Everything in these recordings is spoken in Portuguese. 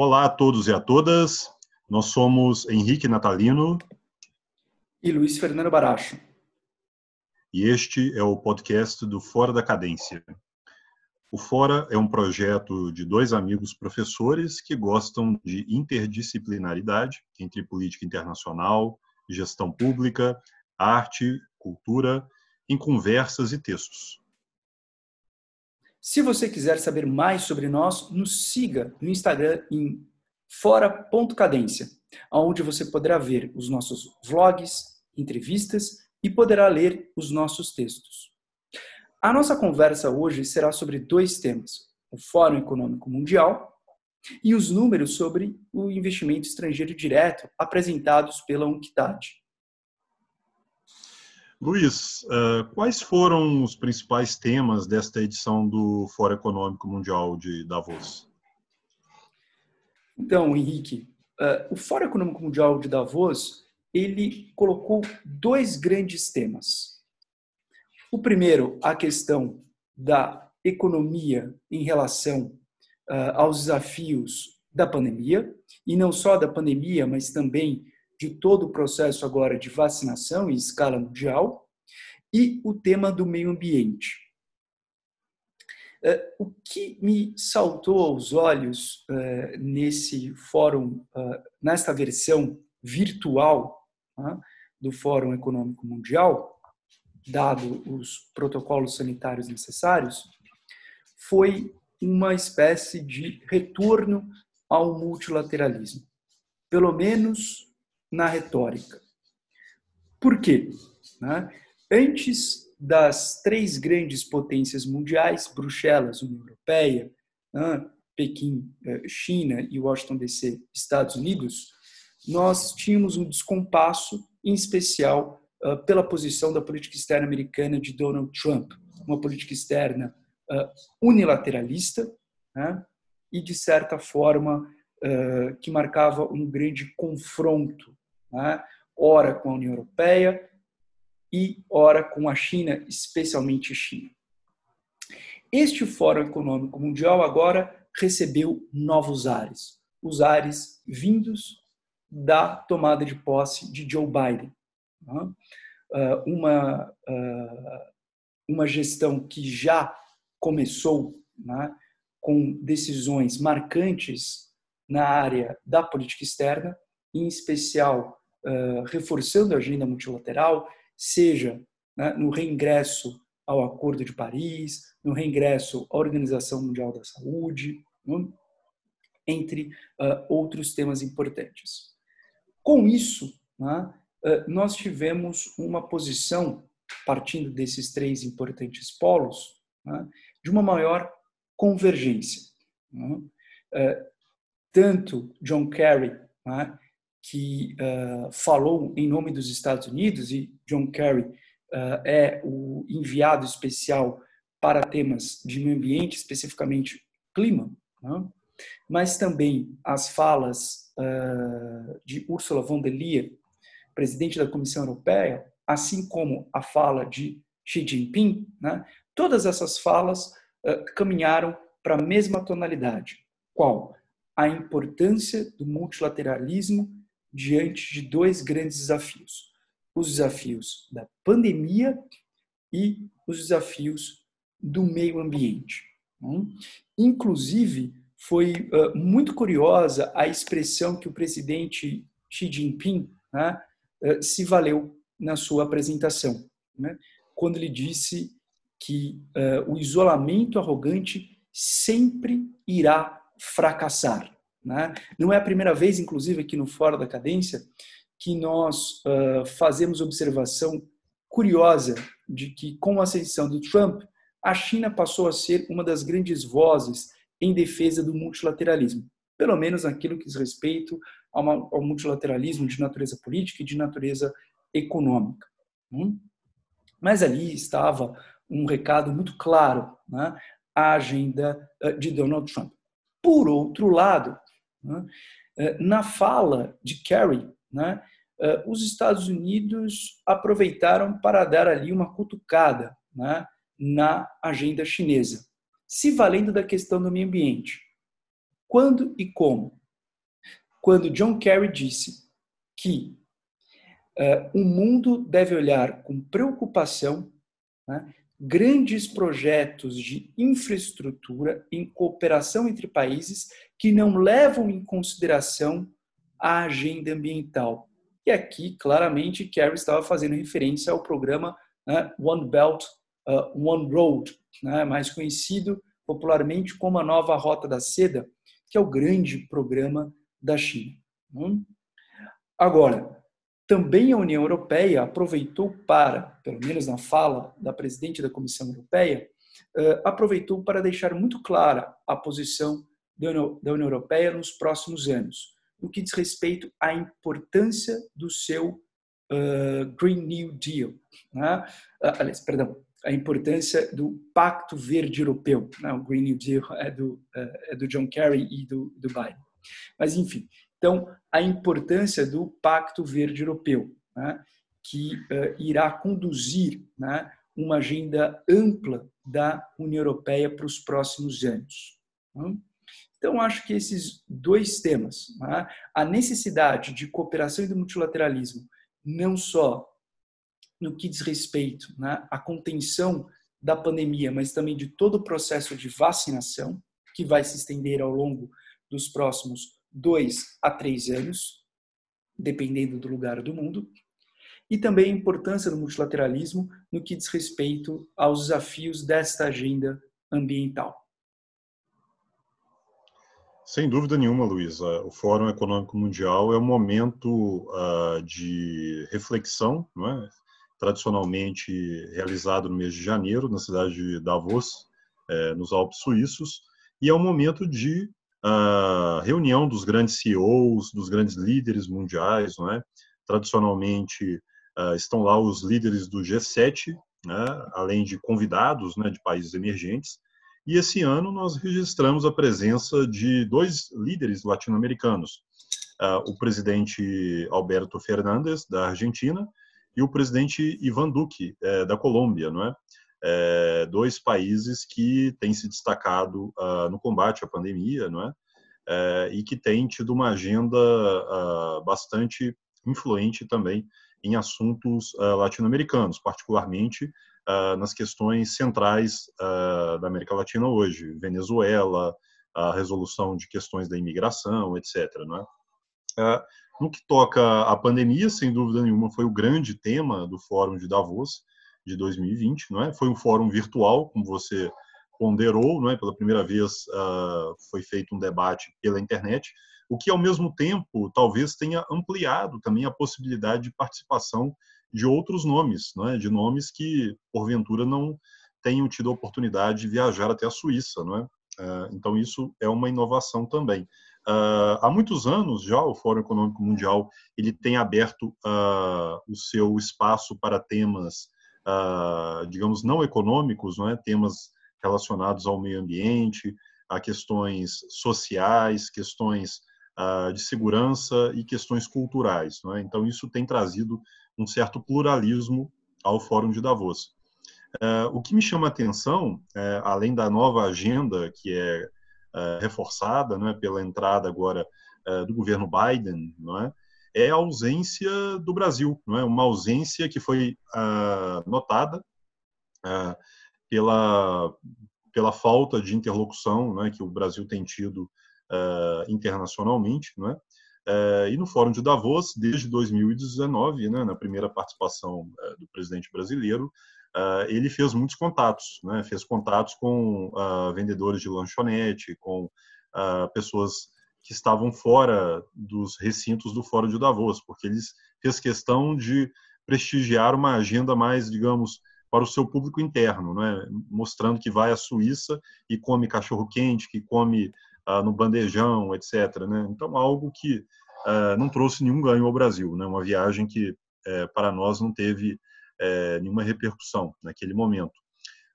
Olá a todos e a todas. Nós somos Henrique Natalino e Luiz Fernando Baracho. E este é o podcast do Fora da Cadência. O Fora é um projeto de dois amigos professores que gostam de interdisciplinaridade entre política internacional, gestão pública, arte, cultura, em conversas e textos. Se você quiser saber mais sobre nós, nos siga no Instagram em fora.cadência, onde você poderá ver os nossos vlogs, entrevistas e poderá ler os nossos textos. A nossa conversa hoje será sobre dois temas: o Fórum Econômico Mundial e os números sobre o investimento estrangeiro direto apresentados pela UNCTAD. Luiz, uh, quais foram os principais temas desta edição do Fórum Econômico Mundial de Davos? Então, Henrique, uh, o Fórum Econômico Mundial de Davos ele colocou dois grandes temas. O primeiro, a questão da economia em relação uh, aos desafios da pandemia, e não só da pandemia, mas também de todo o processo agora de vacinação em escala mundial e o tema do meio ambiente. Uh, o que me saltou aos olhos uh, nesse fórum, uh, nesta versão virtual do Fórum Econômico Mundial, dado os protocolos sanitários necessários, foi uma espécie de retorno ao multilateralismo, pelo menos na retórica. Por quê? Né? Antes das três grandes potências mundiais, Bruxelas, União Europeia, né? Pequim, eh, China e Washington DC, Estados Unidos, nós tínhamos um descompasso, em especial uh, pela posição da política externa americana de Donald Trump, uma política externa uh, unilateralista né? e, de certa forma, que marcava um grande confronto né? ora com a União Europeia e ora com a China, especialmente China. Este Fórum Econômico Mundial agora recebeu novos ares, os ares vindos da tomada de posse de Joe Biden. Né? Ah, uma, ah, uma gestão que já começou né, com decisões marcantes na área da política externa, em especial reforçando a agenda multilateral, seja né, no reingresso ao Acordo de Paris, no reingresso à Organização Mundial da Saúde, né, entre uh, outros temas importantes. Com isso, né, nós tivemos uma posição, partindo desses três importantes polos, né, de uma maior convergência. Né. Tanto John Kerry, né, que uh, falou em nome dos Estados Unidos, e John Kerry uh, é o enviado especial para temas de meio ambiente, especificamente clima, né? mas também as falas uh, de Ursula von der Leyen, presidente da Comissão Europeia, assim como a fala de Xi Jinping, né? todas essas falas caminharam para a mesma tonalidade. Qual? A importância do multilateralismo diante de dois grandes desafios: os desafios da pandemia e os desafios do meio ambiente. Né? Inclusive, foi muito curiosa a expressão que o presidente Xi Jinping né, se valeu na sua apresentação, né, quando ele disse que uh, o isolamento arrogante sempre irá fracassar. Né? Não é a primeira vez, inclusive, aqui no Fora da Cadência, que nós uh, fazemos observação curiosa de que, com a ascensão do Trump, a China passou a ser uma das grandes vozes em defesa do multilateralismo, pelo menos naquilo que diz respeito ao, multilateralismo de natureza política e de natureza econômica. Hum? Mas ali estava um recado muito claro, né? a agenda de Donald Trump. Por outro lado, na fala de Kerry, né, é, os Estados Unidos aproveitaram para dar ali uma cutucada né, na agenda chinesa, se valendo da questão do meio ambiente. Quando e como? quando John Kerry disse que uh, o mundo deve olhar com preocupação né, grandes projetos de infraestrutura em cooperação entre países que não levam em consideração a agenda ambiental. E aqui, claramente, Kerry estava fazendo referência ao programa né, One Belt, uh, One Road, né, mais conhecido popularmente como a Nova Rota da Seda, que é o grande programa da China. Hum? Agora, também a União Europeia aproveitou para, pelo menos na fala da presidente da Comissão Europeia, aproveitou para deixar muito clara a posição da União Europeia nos próximos anos, no que diz respeito à importância do seu Green New Deal, né? aliás, perdão, a importância do Pacto Verde Europeu. Né? O Green New Deal é do, é do John Kerry e do, do Biden. Mas, enfim, então, a importância do Pacto Verde Europeu, né, que uh, irá conduzir né, uma agenda ampla da União Europeia para os próximos anos. Né? Então, acho que esses dois temas, né, a necessidade de cooperação e do multilateralismo, não só no que diz respeito né, à contenção da pandemia, mas também de todo o processo de vacinação, que vai se estender ao longo dos próximos dois a três anos, dependendo do lugar do mundo, e também a importância do multilateralismo no que diz respeito aos desafios desta agenda ambiental. Sem dúvida nenhuma, Luísa. O Fórum Econômico Mundial é um momento uh, de reflexão, é? tradicionalmente realizado no mês de janeiro, na cidade de Davos, eh, nos Alpes Suíços, e é um momento de a reunião dos grandes CEOs, dos grandes líderes mundiais, é? Tradicionalmente uh, estão lá os líderes do G7, né? além de convidados, né, de países emergentes. E esse ano nós registramos a presença de dois líderes latino-americanos, uh, o presidente Alberto Fernandes da Argentina e o presidente Ivan Duque eh, da Colômbia, não é? é, dois países que têm se destacado uh, no combate à pandemia, não é? é e que têm tido uma agenda uh, bastante influente também em assuntos uh, latino-americanos, particularmente nas questões centrais da América Latina hoje, Venezuela, a resolução de questões da imigração, etc. Não é? no que toca à pandemia, sem dúvida nenhuma, foi o grande tema do Fórum de Davos de 2020, não é? Foi um fórum virtual, como você ponderou, não é? Pela primeira vez uh, foi feito um debate pela internet, o que ao mesmo tempo talvez tenha ampliado também a possibilidade de participação de outros nomes, não é? De nomes que porventura não tenham tido a oportunidade de viajar até a Suíça, não é? Uh, então isso é uma inovação também. Uh, há muitos anos já o Fórum Econômico Mundial ele tem aberto uh, o seu espaço para temas digamos, não econômicos, não é? temas relacionados ao meio ambiente, a questões sociais, questões de segurança e questões culturais. É? Então, isso tem trazido um certo pluralismo ao Fórum de Davos. Uh, o que me chama a atenção, uh, além da nova agenda que é reforçada não é, pela entrada agora do governo Biden, é, é a ausência do Brasil? Uma ausência que foi ah, notada ah, pela pela falta de interlocução, que o Brasil tem tido ah, internacionalmente, não é? e no Fórum de Davos, desde 2019, né, na primeira participação do presidente brasileiro, ele fez muitos contatos, né, fez contatos com vendedores de lanchonete, com pessoas que estavam fora dos recintos do Fórum de Davos, porque eles fez questão de prestigiar uma agenda mais, digamos, para o seu público interno, né? mostrando que vai à Suíça e come cachorro quente, que come ah, no bandejão, etc. Né? Então, algo que ah, não trouxe nenhum ganho ao Brasil, né? uma viagem que eh, para nós não teve eh, nenhuma repercussão naquele momento.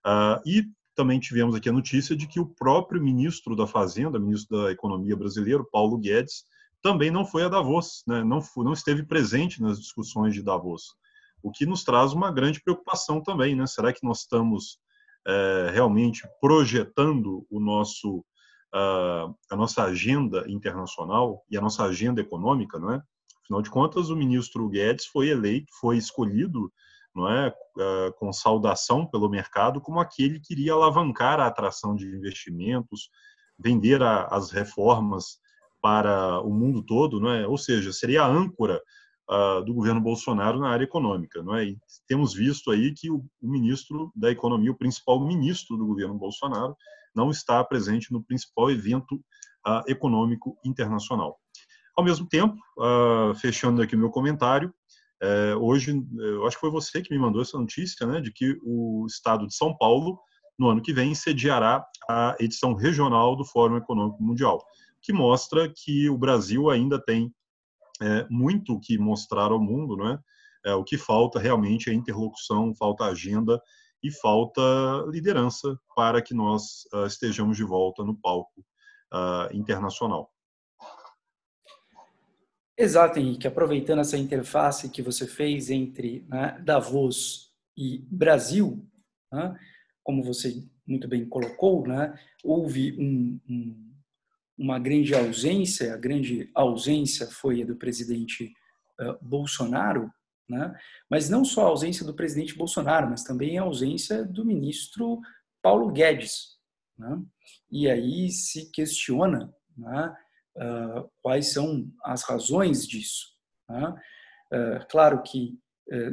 Ah, e também tivemos aqui a notícia de que o próprio ministro da Fazenda, ministro da Economia brasileiro, Paulo Guedes, também não foi a Davos, né? não, foi, não esteve presente nas discussões de Davos, o que nos traz uma grande preocupação também. Né? Será que nós estamos é, realmente projetando o nosso a nossa agenda internacional e a nossa agenda econômica, não é? Afinal de contas, o ministro Guedes foi eleito, foi escolhido, não é, com saudação pelo mercado como aquele que iria alavancar a atração de investimentos, vender a, as reformas para o mundo todo, não é? Ou seja, seria a âncora uh, do governo Bolsonaro na área econômica, não é? E temos visto aí que o, o ministro da Economia, o principal ministro do governo Bolsonaro, não está presente no principal evento uh, econômico internacional. Ao mesmo tempo, uh, fechando aqui o meu comentário, uh, hoje, eu acho que foi você que me mandou essa notícia, né, de que o estado de São Paulo, no ano que vem, sediará a edição regional do Fórum Econômico Mundial que mostra que o Brasil ainda tem é, muito que mostrar ao mundo, não é? é? O que falta realmente é interlocução, falta agenda e falta liderança para que nós uh, estejamos de volta no palco uh, internacional. Exato, Henrique. Aproveitando essa interface que você fez entre né, Davos e Brasil, né, como você muito bem colocou, né, houve um, um uma grande ausência, a grande ausência foi a do presidente uh, Bolsonaro, né? mas não só a ausência do presidente Bolsonaro, mas também a ausência do ministro Paulo Guedes. Né? E aí se questiona né, uh, quais são as razões disso. Uh, claro que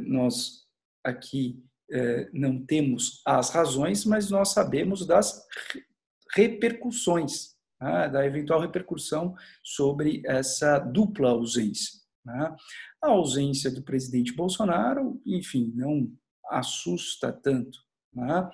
nós aqui não temos as razões, mas nós sabemos das repercussões né, da eventual repercussão sobre essa dupla ausência. Né? A ausência do presidente Bolsonaro, enfim, não assusta tanto, né?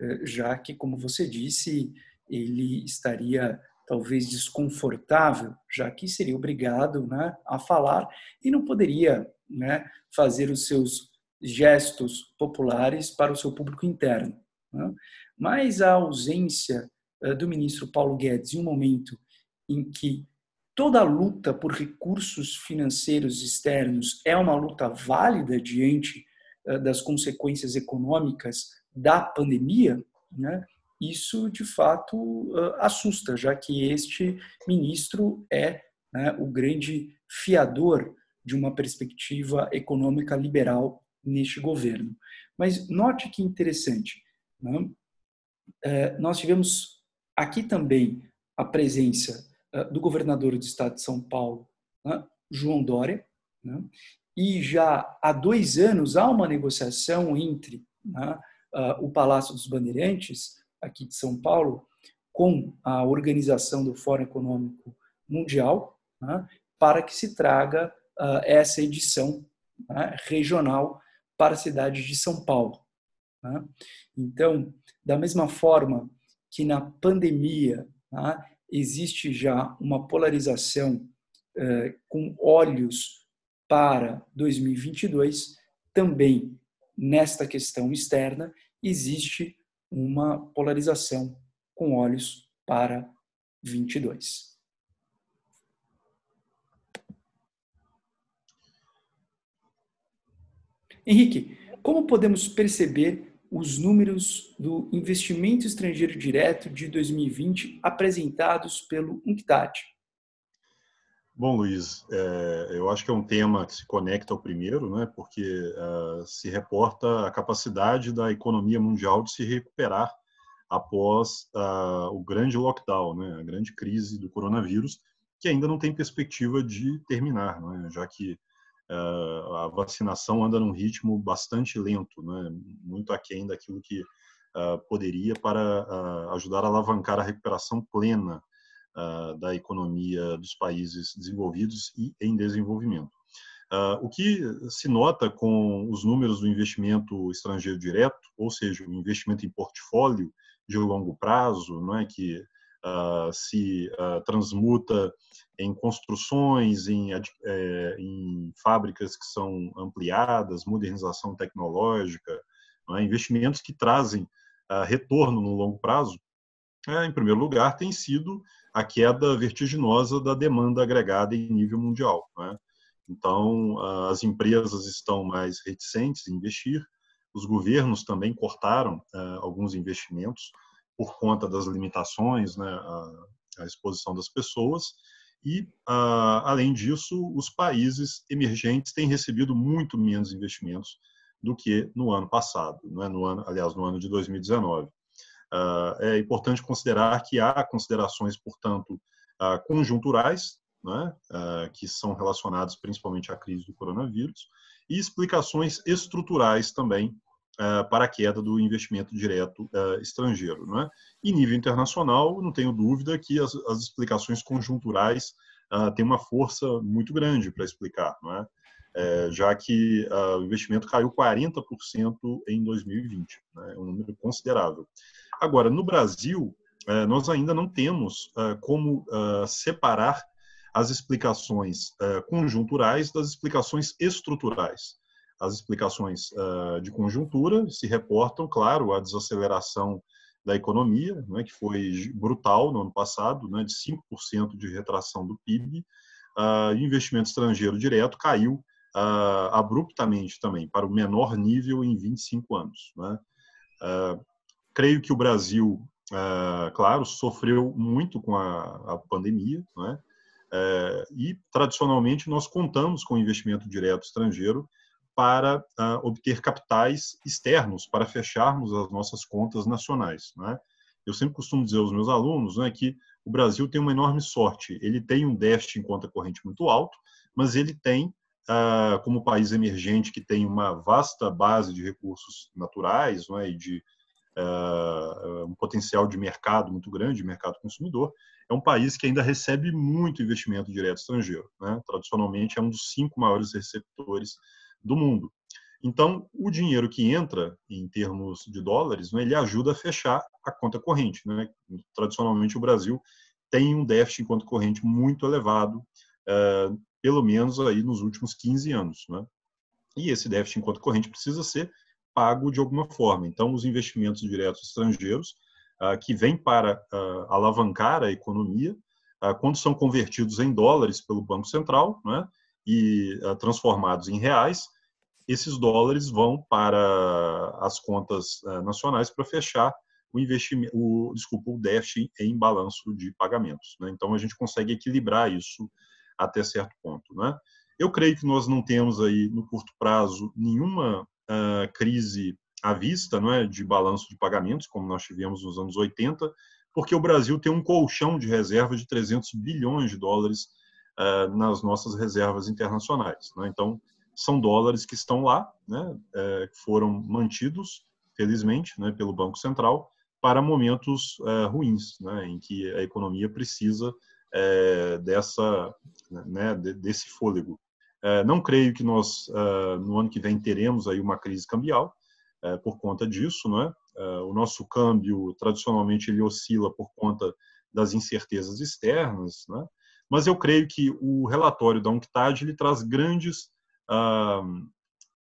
Eh, já que, como você disse, ele estaria talvez desconfortável, já que seria obrigado né, a falar e não poderia né, fazer os seus gestos populares para o seu público interno. Né? Mas a ausência do ministro Paulo Guedes em um momento em que toda luta por recursos financeiros externos é uma luta válida diante eh, das consequências econômicas da pandemia, né? isso de fato eh, assusta, já que este ministro é né, o grande fiador de uma perspectiva econômica liberal neste governo. Mas note que interessante, né? nós tivemos Aqui também a presença uh, do governador do estado de São Paulo, né, João Dória, né, e já há dois anos há uma negociação entre né, uh, o Palácio dos Bandeirantes, aqui de São Paulo, com a organização do Fórum Econômico Mundial, para que se traga uh, essa edição regional para a cidade de São Paulo. Então, da mesma forma que na pandemia tá, existe já uma polarização eh, com olhos para 2022, também nesta questão externa existe uma polarização com olhos para 22. Henrique, como podemos perceber os números do investimento estrangeiro direto de 2020 apresentados pelo UNCTAD. Bom, Luiz, é, eu acho que é um tema que se conecta ao primeiro, né, porque uh, se reporta a capacidade da economia mundial de se recuperar após o grande lockdown, né, a grande crise do coronavírus, que ainda não tem perspectiva de terminar, né, já que a vacinação anda num ritmo bastante lento, né? muito aquém daquilo que ah, poderia para ah, ajudar a alavancar a recuperação plena da economia dos países desenvolvidos e em desenvolvimento. o que se nota com os números do investimento estrangeiro direto, ou seja, o investimento em portfólio de longo prazo, não é que se transmuta em construções, em, é, em, fábricas que são ampliadas, modernização tecnológica, é? investimentos que trazem uh, retorno no longo prazo, é, em primeiro lugar, tem sido a queda vertiginosa da demanda agregada em nível mundial. É? Então, as empresas estão mais reticentes em investir, os governos também cortaram alguns investimentos, por conta das limitações, né, à exposição das pessoas. E, uh, além disso, os países emergentes têm recebido muito menos investimentos do que no ano passado, não é? no ano, aliás, no ano de 2019. Uh, ah, é importante considerar que há considerações, portanto, uh, conjunturais, né, que são relacionadas principalmente à crise do coronavírus, e explicações estruturais também para a queda do investimento direto estrangeiro. Né? E nível internacional, não tenho dúvida que as, as explicações conjunturais têm uma força muito grande para explicar. Não é? é, já que o investimento caiu 40% em 2020, né, um número considerável. Agora, no Brasil, nós ainda não temos como separar as explicações conjunturais das explicações estruturais. As explicações de conjuntura se reportam, claro, à desaceleração da economia, né, que foi brutal no ano passado, né, de 5% de retração do PIB, o investimento estrangeiro direto caiu uh, abruptamente também, para o menor nível em 25 anos. Né? Uh, creio que o Brasil, uh, claro, sofreu muito com a, a pandemia, né? e tradicionalmente nós contamos com investimento direto estrangeiro para obter capitais externos, para fecharmos as nossas contas nacionais. Né? Eu sempre costumo dizer aos meus alunos né, que o Brasil tem uma enorme sorte. Ele tem um déficit em conta corrente muito alto, mas ele tem ah, como país emergente que tem uma vasta base de recursos naturais é, e de uh, um potencial de mercado muito grande, mercado consumidor, é um país que ainda recebe muito investimento direto estrangeiro. Né? Tradicionalmente, é um dos cinco maiores receptores do mundo. Então, o dinheiro que entra em termos de dólares, né, ele ajuda a fechar a conta corrente. Né? Tradicionalmente, o Brasil tem um déficit em conta corrente muito elevado, uh, pelo menos aí nos últimos 15 anos. Né? E esse déficit em conta corrente precisa ser pago de alguma forma. Então, os investimentos diretos estrangeiros, ah, que vêm para ah, alavancar a economia, ah, quando são convertidos em dólares pelo Banco Central né, e transformados em reais, esses dólares vão para as contas nacionais para fechar o investimento, o, desculpa, o déficit em balanço de pagamentos. Né? Então a gente consegue equilibrar isso até certo ponto. Né? Eu creio que nós não temos aí no curto prazo nenhuma uh, crise à vista, não é, de balanço de pagamentos como nós tivemos nos anos 80, porque o Brasil tem um colchão de reserva de 300 bilhões de dólares uh, nas nossas reservas internacionais. Né? Então são dólares que estão lá, né, uh, foram mantidos felizmente, né, pelo Banco Central para momentos ruins, né, em que a economia precisa dessa, né, desse fôlego. Não creio que nós, no ano que vem, teremos aí uma crise cambial por conta disso. Não é? é? o nosso câmbio, tradicionalmente, ele oscila por conta das incertezas externas, né? Mas eu creio que o relatório da UNCTAD ele traz grandes, ah,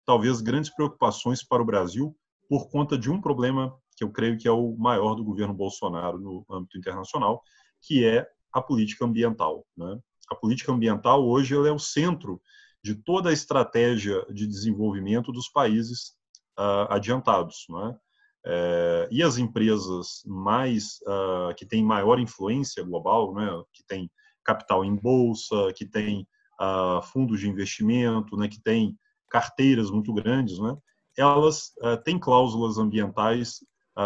talvez grandes preocupações para o Brasil por conta de um problema que eu creio que é o maior do governo Bolsonaro no âmbito internacional, que é a política ambiental. Né? A política ambiental hoje é o centro de toda a estratégia de desenvolvimento dos países uh, adiantados. Né? É, e as empresas mais uh, que têm maior influência global, né, que têm capital em bolsa, que têm uh, fundos de investimento, né, que têm carteiras muito grandes, né, elas uh, têm cláusulas ambientais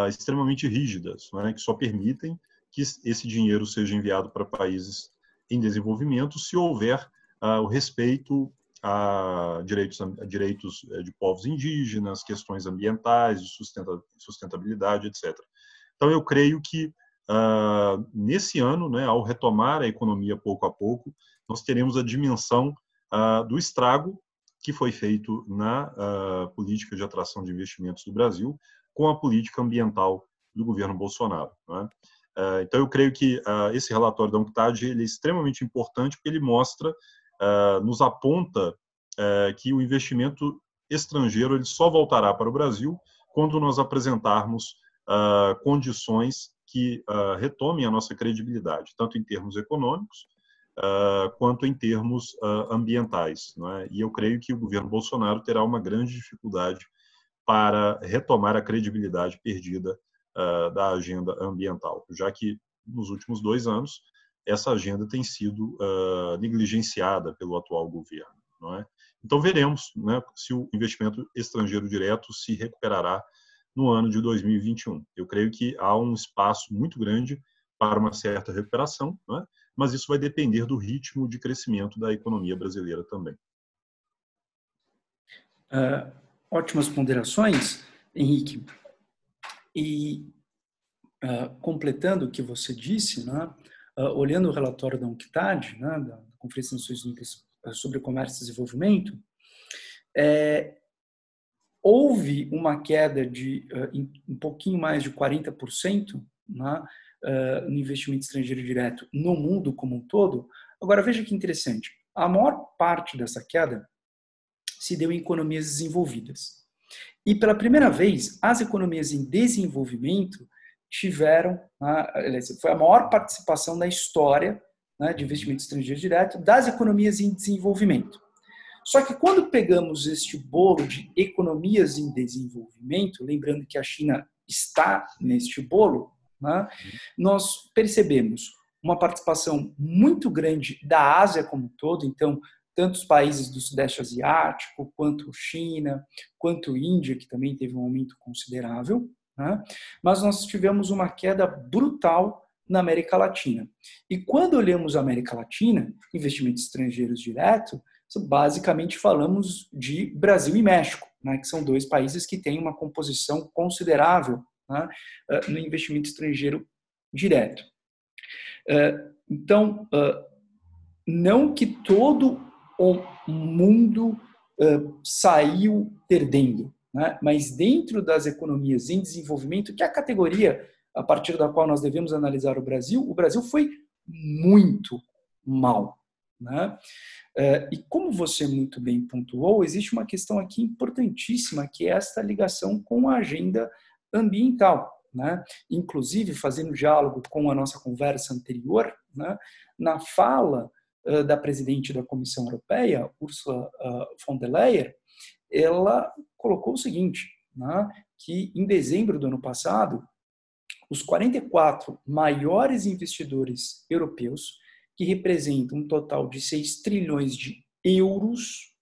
extremamente rígidas, né, que só permitem que esse dinheiro seja enviado para países em desenvolvimento se houver uh, o respeito a direitos, a direitos eh, de povos indígenas, questões ambientais, de sustentabilidade, etc. Então, eu creio que uh, nesse ano, né, ao retomar a economia pouco a pouco, nós teremos a dimensão uh, do estrago que foi feito na política de atração de investimentos do Brasil com a política ambiental do governo Bolsonaro. Né? Ah, então, eu creio que ah, esse relatório da UNCTAD ele é extremamente importante porque ele mostra, ah, nos aponta que o investimento estrangeiro ele só voltará para o Brasil quando nós apresentarmos condições que retomem a nossa credibilidade, tanto em termos econômicos quanto em termos ambientais. É? E eu creio que o governo Bolsonaro terá uma grande dificuldade para retomar a credibilidade perdida uh, da agenda ambiental, já que nos últimos dois anos, essa agenda tem sido uh, negligenciada pelo atual governo. É? Então, veremos né, se o investimento estrangeiro direto se recuperará no ano de 2021. Eu creio que há um espaço muito grande para uma certa recuperação, é? mas isso vai depender do ritmo de crescimento da economia brasileira também. Uh, ótimas ponderações, Henrique. E uh, completando o que você disse, né, uh, olhando o relatório da UNCTAD, né, da Conferência das Nações Unidas sobre Comércio e Desenvolvimento, é, houve uma queda de um pouquinho mais de 40% né, no investimento estrangeiro direto no mundo como um todo. Agora, veja que interessante. A maior parte dessa queda se deu em economias desenvolvidas. E pela primeira vez, as economias em desenvolvimento tiveram, né, foi a maior participação da história né, de investimento estrangeiro direto das economias em desenvolvimento. Só que quando pegamos este bolo de economias em desenvolvimento, lembrando que a China está neste bolo, né, nós percebemos uma participação muito grande da Ásia como um todo, então tanto os países do Sudeste Asiático, quanto China, quanto Índia, que também teve um aumento considerável, né? mas nós tivemos uma queda brutal na América Latina. E quando olhamos a América Latina, investimentos estrangeiros direto, basicamente falamos de Brasil e México, né? que são dois países que têm uma composição considerável né? Eh, no investimento estrangeiro direto. Eh, então, eh, não que todo o mundo saiu perdendo. Né? Mas dentro das economias em desenvolvimento, que é a categoria a partir da qual nós devemos analisar o Brasil, o Brasil foi muito mal. Né? Uh, e como você muito bem pontuou, existe uma questão aqui importantíssima, que é esta ligação com a agenda ambiental. Né? Inclusive, fazendo diálogo com a nossa conversa anterior, né? na fala da presidente da Comissão Europeia, Ursula von der Leyen, ela colocou o seguinte, né, que em dezembro do ano passado, os 44 maiores investidores europeus, que representam um total de 6 trilhões de euros,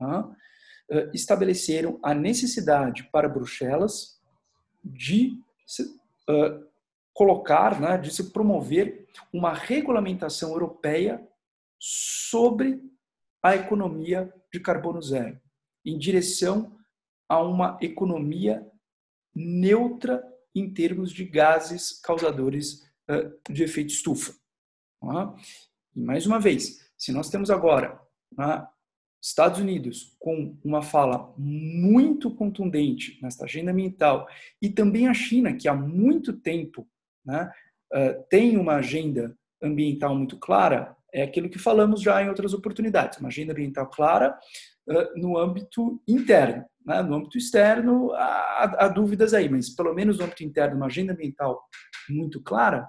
né, estabeleceram a necessidade para Bruxelas de uh, colocar, né, de se promover uma regulamentação europeia sobre a economia de carbono zero, em direção a uma economia neutra em termos de gases causadores de efeito estufa. E mais uma vez, se nós temos agora né, Estados Unidos com uma fala muito contundente nesta agenda ambiental e também a China, que há muito tempo né, tem uma agenda ambiental muito clara, é aquilo que falamos já em outras oportunidades, uma agenda ambiental clara uh, no âmbito interno. Né? No âmbito externo, há, dúvidas aí, mas pelo menos no âmbito interno, uma agenda ambiental muito clara.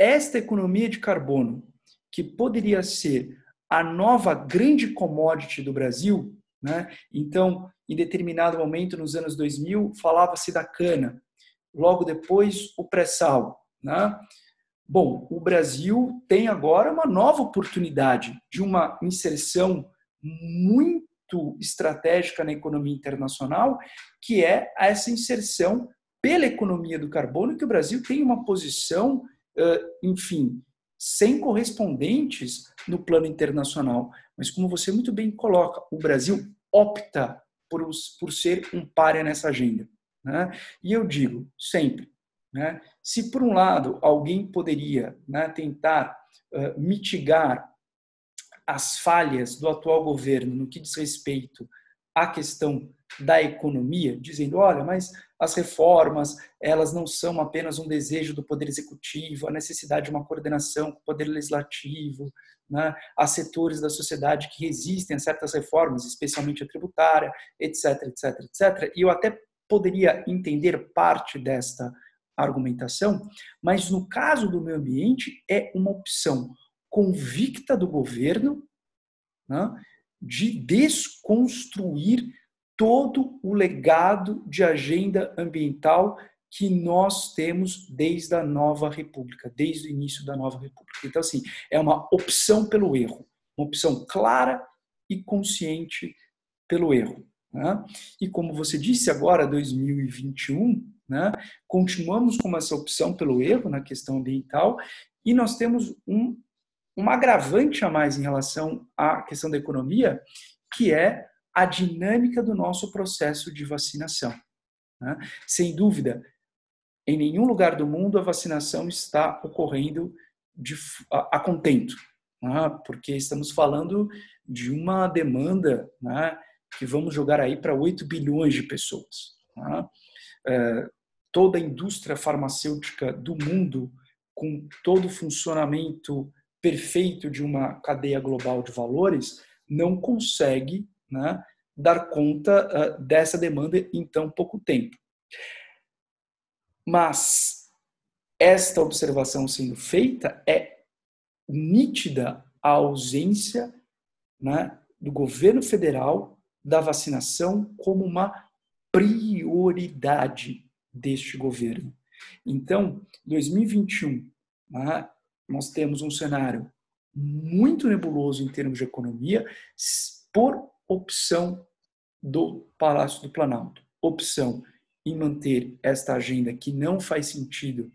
Esta economia de carbono, que poderia ser a nova grande commodity do Brasil, né? então, em determinado momento, nos anos 2000, falava-se da cana, logo depois o pré-sal. Né? Bom, o Brasil tem agora uma nova oportunidade de uma inserção muito estratégica na economia internacional, que é essa inserção pela economia do carbono, que o Brasil tem uma posição, enfim, sem correspondentes no plano internacional. Mas, como você muito bem coloca, o Brasil opta por, por ser um páreo nessa agenda. Né? E eu digo sempre: né? Se, por um lado, alguém poderia né, tentar uh, mitigar as falhas do atual governo no que diz respeito à questão da economia, dizendo, olha, mas as reformas, elas não são apenas um desejo do Poder Executivo, a necessidade de uma coordenação com o Poder Legislativo, né? há setores da sociedade que resistem a certas reformas, especialmente a tributária, etc, etc, etc. E eu até poderia entender parte desta argumentação, mas no caso do meio ambiente é uma opção convicta do governo né, de desconstruir todo o legado de agenda ambiental que nós temos desde a nova república, desde o início da nova república. Então, assim, é uma opção pelo erro, uma opção clara e consciente pelo erro. Né? E como você disse agora, 2021, né, continuamos com essa opção pelo erro na questão ambiental e nós temos um, um agravante a mais em relação à questão da economia, que é a dinâmica do nosso processo de vacinação. Né? Sem dúvida, em nenhum lugar do mundo a vacinação está ocorrendo de, a, a contento, né? porque estamos falando de uma demanda né, que vamos jogar aí para 8 bilhões de pessoas. Né? É, toda a indústria farmacêutica do mundo, com todo o funcionamento perfeito de uma cadeia global de valores, não consegue né, dar conta uh, dessa demanda em tão pouco tempo. Mas esta observação sendo feita é nítida a ausência né, do governo federal da vacinação como uma prioridade deste governo. Então, 2021, né, nós temos um cenário muito nebuloso em termos de economia, por opção do Palácio do Planalto. Opção em manter esta agenda que não faz sentido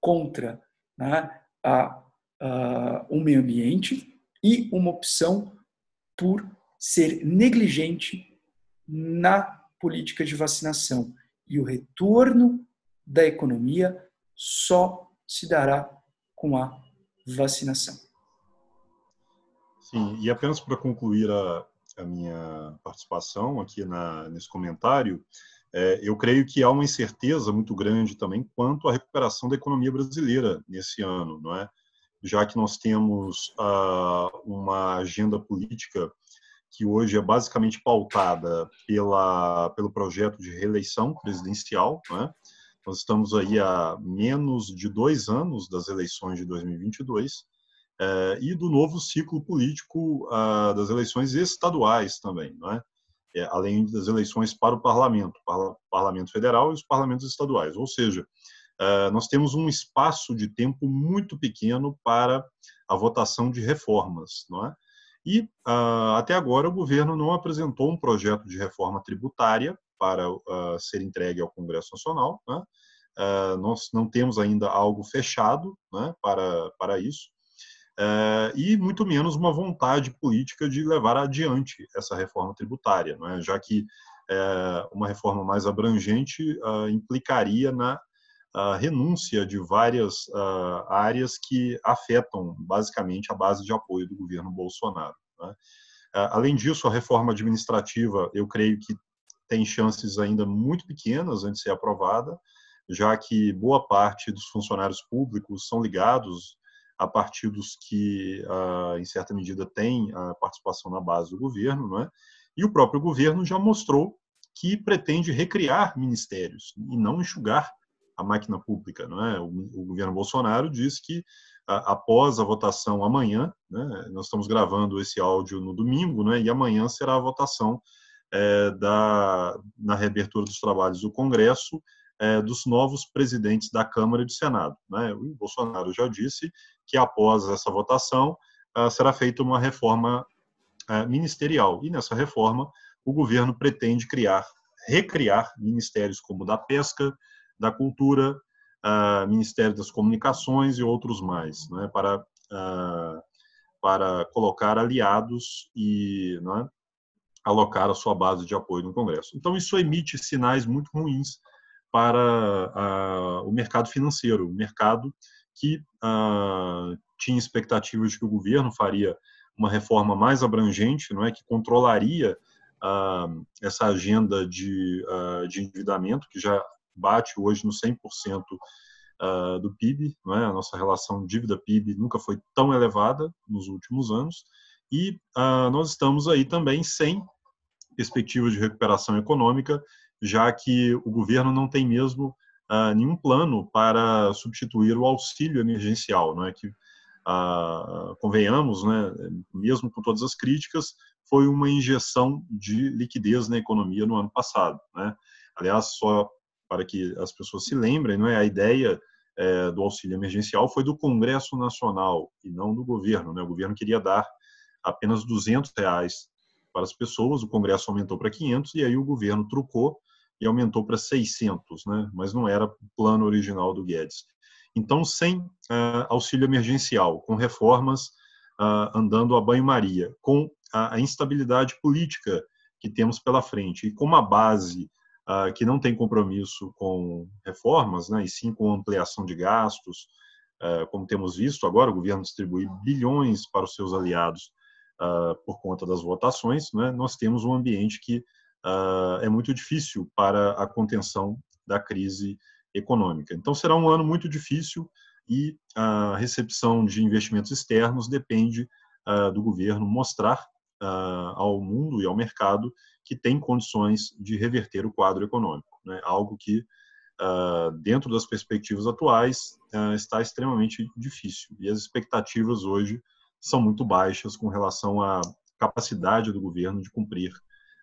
contra né, a, a, o meio ambiente e uma opção por ser negligente na política de vacinação. E o retorno da economia só se dará com a vacinação. Sim, e apenas para concluir a, a minha participação aqui na, nesse comentário, é, eu creio que há uma incerteza muito grande também quanto à recuperação da economia brasileira nesse ano, não é? Já que nós temos ah, uma agenda política que hoje é basicamente pautada pela, pelo projeto de reeleição presidencial. Né? Nós estamos aí há menos de dois anos das eleições de 2022 eh, e do novo ciclo político ah, das eleições estaduais também, né? É, além das eleições para o parlamento, para o parlamento federal e os parlamentos estaduais. Ou seja, eh, nós temos um espaço de tempo muito pequeno para a votação de reformas, não é? E uh, até agora o governo não apresentou um projeto de reforma tributária para uh, ser entregue ao Congresso Nacional. Né? Nós não temos ainda algo fechado né, para, para isso, e muito menos uma vontade política de levar adiante essa reforma tributária, é? já que uma reforma mais abrangente implicaria na a renúncia de várias uh, áreas que afetam basicamente a base de apoio do governo Bolsonaro. Né? Uh, além disso, a reforma administrativa, eu creio que tem chances ainda muito pequenas de ser aprovada, já que boa parte dos funcionários públicos são ligados a partidos que, uh, em certa medida, têm a participação na base do governo, não é? e o próprio governo já mostrou que pretende recriar ministérios e não enxugar a máquina pública. Não é? o, governo Bolsonaro diz que a, após a votação amanhã, né, nós estamos gravando esse áudio no domingo, né, e amanhã será a votação é, da, na reabertura dos trabalhos do Congresso é, dos novos presidentes da Câmara e do Senado. Né? O Bolsonaro já disse que após essa votação ah, será feita uma reforma é, ministerial e nessa reforma o governo pretende criar, recriar ministérios como da pesca, da Cultura, uh, Ministério das Comunicações e outros mais, né, para, para colocar aliados e né, alocar a sua base de apoio no Congresso. Então, isso emite sinais muito ruins para uh, o mercado financeiro, o mercado que tinha expectativas de que o governo faria uma reforma mais abrangente, não é, que controlaria uh, essa agenda de, uh, de endividamento que já bate hoje no 100% uh, do PIB, não é? a nossa relação dívida-PIB nunca foi tão elevada nos últimos anos, e nós estamos aí também sem perspectiva de recuperação econômica, já que o governo não tem mesmo uh, nenhum plano para substituir o auxílio emergencial, não é que uh, convenhamos, né, mesmo com todas as críticas, foi uma injeção de liquidez na economia no ano passado, né? Aliás, só para que as pessoas se lembrem, não é? A ideia é, do auxílio emergencial foi do Congresso Nacional e não do governo, né? O governo queria dar apenas 200 reais para as pessoas, o Congresso aumentou para 500 e aí o governo trucou e aumentou para 600, né? Mas não era o plano original do Guedes. Então, sem uh, auxílio emergencial, com reformas uh, andando a banho-maria, com a, a, instabilidade política que temos pela frente e com uma base uh, que não tem compromisso com reformas, né, e sim com ampliação de gastos, como temos visto agora, o governo distribui bilhões para os seus aliados por conta das votações, né, nós temos um ambiente que é muito difícil para a contenção da crise econômica. Então, será um ano muito difícil e a recepção de investimentos externos depende uh, do governo mostrar uh, ao mundo e ao mercado que tem condições de reverter o quadro econômico, né? algo que, dentro das perspectivas atuais, está extremamente difícil. E as expectativas hoje são muito baixas com relação à capacidade do governo de cumprir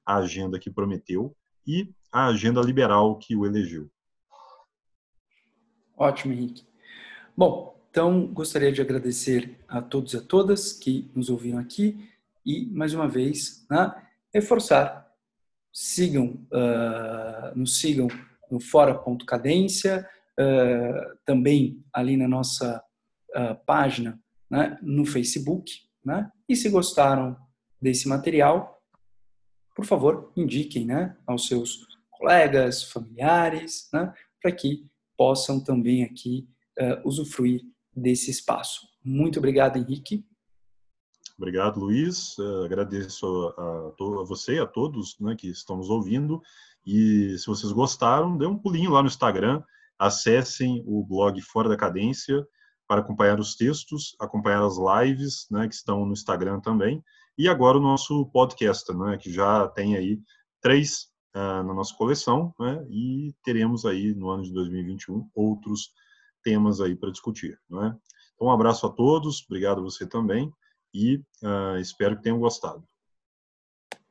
a agenda que prometeu e a agenda liberal que o elegeu. Ótimo, Henrique. Bom, então gostaria de agradecer a todos e a todas que nos ouviram aqui e, mais uma vez, né, reforçar. Sigam, uh, nos sigam no fora.cadência, uh, também ali na nossa uh, página né, no Facebook. Né? E se gostaram desse material, por favor, indiquem né, aos seus colegas, familiares, né, para que possam também aqui uh, usufruir desse espaço. Muito obrigado, Henrique. Obrigado, Luiz. Uh, agradeço a, a, você e a todos né, que estão nos ouvindo. E se vocês gostaram, dê um pulinho lá no Instagram, acessem o blog Fora da Cadência para acompanhar os textos, acompanhar as lives né, que estão no Instagram também. E agora o nosso podcast, né, que já tem aí três uh, na nossa coleção, né? E teremos aí no ano de 2021 outros temas aí para discutir, não é? Então, um abraço a todos, obrigado a você também e uh, espero que tenham gostado.